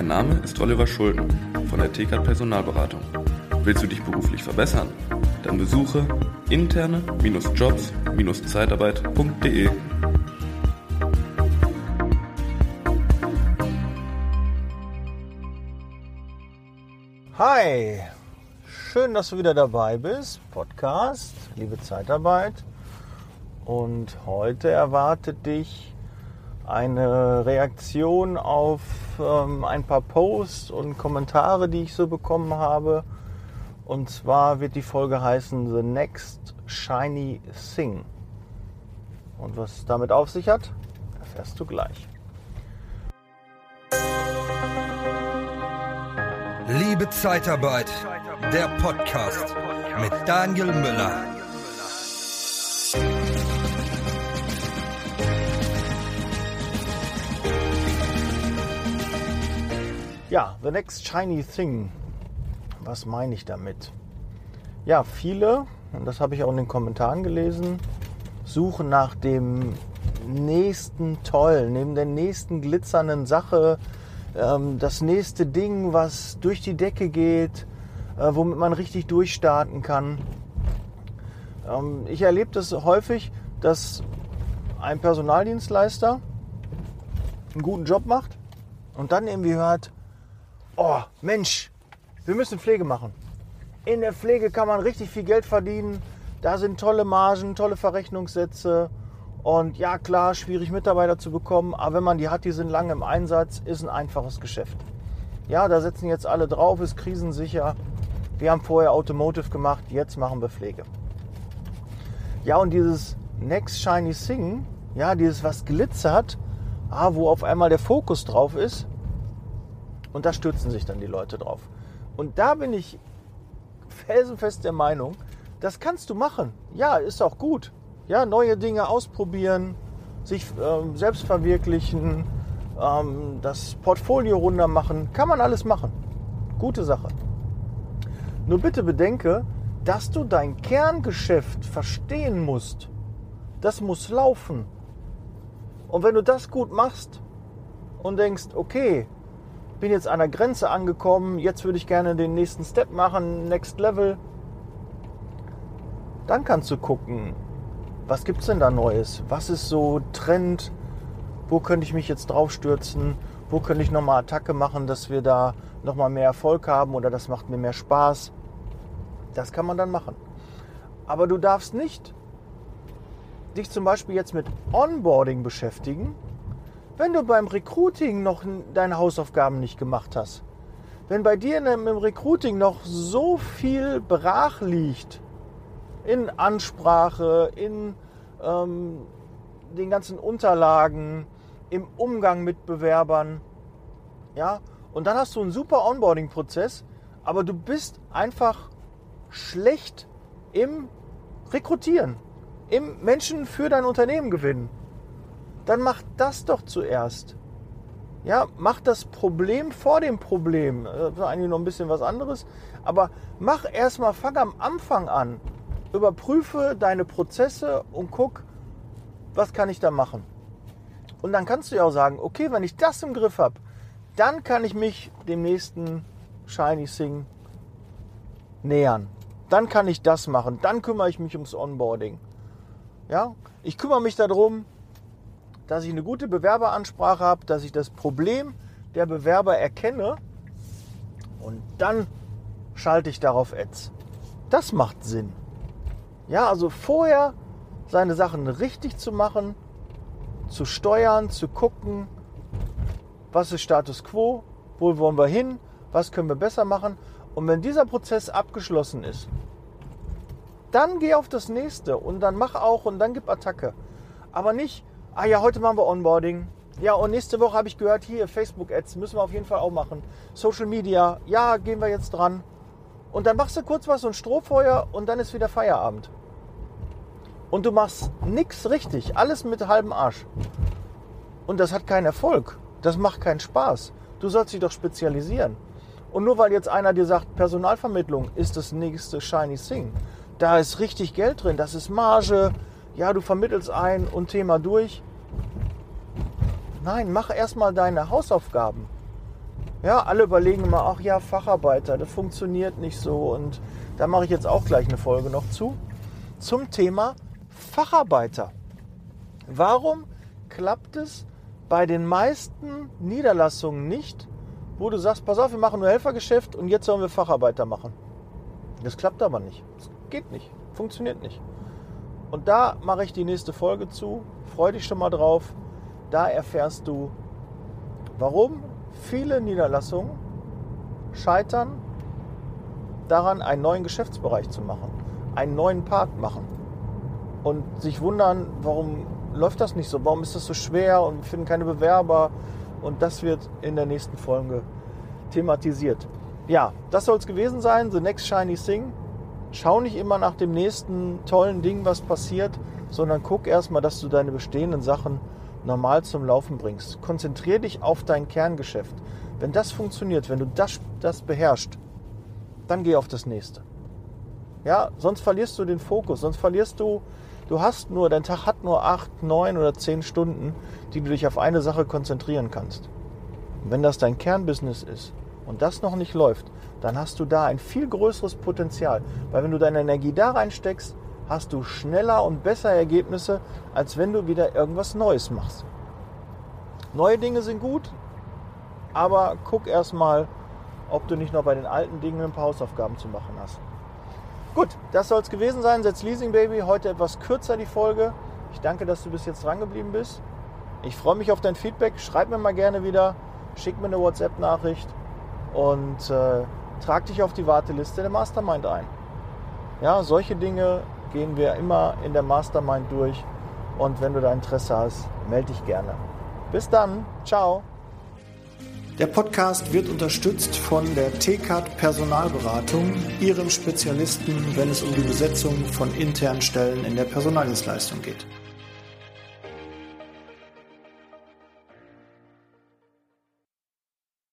Mein Name ist Oliver Schulden von der TK Personalberatung. Willst du dich beruflich verbessern? Dann besuche interne-jobs-zeitarbeit.de. Hi, schön, dass du wieder dabei bist. Podcast, liebe Zeitarbeit. Und heute erwartet dich eine Reaktion auf ähm, ein paar Posts und Kommentare, die ich so bekommen habe. Und zwar wird die Folge heißen The Next Shiny Thing. Und was es damit auf sich hat, erfährst du gleich. Liebe Zeitarbeit, der Podcast mit Daniel Müller. Ja, The Next Shiny Thing. Was meine ich damit? Ja, viele, und das habe ich auch in den Kommentaren gelesen, suchen nach dem nächsten Tollen, neben der nächsten glitzernden Sache, ähm, das nächste Ding, was durch die Decke geht, äh, womit man richtig durchstarten kann. Ähm, ich erlebe das häufig, dass ein Personaldienstleister einen guten Job macht und dann irgendwie hört, oh Mensch, wir müssen Pflege machen. In der Pflege kann man richtig viel Geld verdienen. Da sind tolle Margen, tolle Verrechnungssätze. Und ja, klar, schwierig Mitarbeiter zu bekommen, aber wenn man die hat, die sind lange im Einsatz, ist ein einfaches Geschäft. Ja, da setzen jetzt alle drauf, ist krisensicher. Wir haben vorher Automotive gemacht, jetzt machen wir Pflege. Ja, und dieses Next Shiny Thing, ja, dieses was glitzert, ah, wo auf einmal der Fokus drauf ist, und da stürzen sich dann die Leute drauf. Und da bin ich felsenfest der Meinung, das kannst du machen. Ja, ist auch gut. Ja, neue Dinge ausprobieren, sich ähm, selbst verwirklichen, ähm, das Portfolio runter machen. Kann man alles machen. Gute Sache. Nur bitte bedenke, dass du dein Kerngeschäft verstehen musst. Das muss laufen. Und wenn du das gut machst und denkst, okay, bin jetzt an der Grenze angekommen, jetzt würde ich gerne den nächsten Step machen, Next Level. Dann kannst du gucken, was gibt es denn da Neues? Was ist so Trend? Wo könnte ich mich jetzt draufstürzen? Wo könnte ich nochmal Attacke machen, dass wir da nochmal mehr Erfolg haben oder das macht mir mehr Spaß? Das kann man dann machen. Aber du darfst nicht dich zum Beispiel jetzt mit Onboarding beschäftigen, wenn du beim Recruiting noch deine Hausaufgaben nicht gemacht hast, wenn bei dir im Recruiting noch so viel brach liegt, in Ansprache, in ähm, den ganzen Unterlagen, im Umgang mit Bewerbern, ja, und dann hast du einen super Onboarding-Prozess, aber du bist einfach schlecht im Rekrutieren, im Menschen für dein Unternehmen gewinnen dann mach das doch zuerst. Ja, mach das Problem vor dem Problem. Das ist eigentlich noch ein bisschen was anderes. Aber mach erstmal, fang am Anfang an. Überprüfe deine Prozesse und guck, was kann ich da machen. Und dann kannst du ja auch sagen, okay, wenn ich das im Griff habe, dann kann ich mich dem nächsten Shiny Thing nähern. Dann kann ich das machen. Dann kümmere ich mich ums Onboarding. Ja, ich kümmere mich darum, dass ich eine gute Bewerberansprache habe, dass ich das Problem der Bewerber erkenne und dann schalte ich darauf Ads. Das macht Sinn. Ja, also vorher seine Sachen richtig zu machen, zu steuern, zu gucken, was ist Status quo, wo wollen wir hin, was können wir besser machen. Und wenn dieser Prozess abgeschlossen ist, dann geh auf das nächste und dann mach auch und dann gib Attacke. Aber nicht, ah ja, heute machen wir Onboarding. Ja, und nächste Woche habe ich gehört, hier Facebook-Ads müssen wir auf jeden Fall auch machen. Social Media, ja, gehen wir jetzt dran. Und dann machst du kurz was, ein Strohfeuer und dann ist wieder Feierabend. Und du machst nichts richtig, alles mit halbem Arsch. Und das hat keinen Erfolg. Das macht keinen Spaß. Du sollst dich doch spezialisieren. Und nur weil jetzt einer dir sagt, Personalvermittlung ist das nächste Shiny Thing, da ist richtig Geld drin, das ist Marge, ja, du vermittelst ein und Thema durch. Nein, mach erstmal deine Hausaufgaben. Ja, alle überlegen immer, ach ja, Facharbeiter, das funktioniert nicht so. Und da mache ich jetzt auch gleich eine Folge noch zu. Zum Thema Facharbeiter. Warum klappt es bei den meisten Niederlassungen nicht, wo du sagst, pass auf, wir machen nur Helfergeschäft und jetzt sollen wir Facharbeiter machen? Das klappt aber nicht. Das geht nicht. Funktioniert nicht. Und da mache ich die nächste Folge zu. Freu dich schon mal drauf. Da erfährst du, warum viele Niederlassungen scheitern daran, einen neuen Geschäftsbereich zu machen, einen neuen Part machen und sich wundern, warum läuft das nicht so, warum ist das so schwer und wir finden keine Bewerber und das wird in der nächsten Folge thematisiert. Ja, das soll es gewesen sein, The Next Shiny Thing. Schau nicht immer nach dem nächsten tollen Ding, was passiert, sondern guck erstmal, dass du deine bestehenden Sachen normal zum Laufen bringst. Konzentriere dich auf dein Kerngeschäft. Wenn das funktioniert, wenn du das, das beherrschst, dann geh auf das nächste. Ja, sonst verlierst du den Fokus, sonst verlierst du, du hast nur, dein Tag hat nur acht, neun oder zehn Stunden, die du dich auf eine Sache konzentrieren kannst. Und wenn das dein Kernbusiness ist und das noch nicht läuft, dann hast du da ein viel größeres Potenzial. Weil wenn du deine Energie da reinsteckst, hast du schneller und besser Ergebnisse, als wenn du wieder irgendwas Neues machst. Neue Dinge sind gut, aber guck erstmal, ob du nicht noch bei den alten Dingen ein paar Hausaufgaben zu machen hast. Gut, das soll es gewesen sein. Setz Leasing Baby. Heute etwas kürzer die Folge. Ich danke, dass du bis jetzt dran geblieben bist. Ich freue mich auf dein Feedback. Schreib mir mal gerne wieder. Schick mir eine WhatsApp-Nachricht und äh, trag dich auf die Warteliste der Mastermind ein. Ja, solche Dinge gehen wir immer in der Mastermind durch. Und wenn du da Interesse hast, melde dich gerne. Bis dann. Ciao. Der Podcast wird unterstützt von der TCAT Personalberatung, ihrem Spezialisten, wenn es um die Besetzung von internen Stellen in der Personaldienstleistung geht.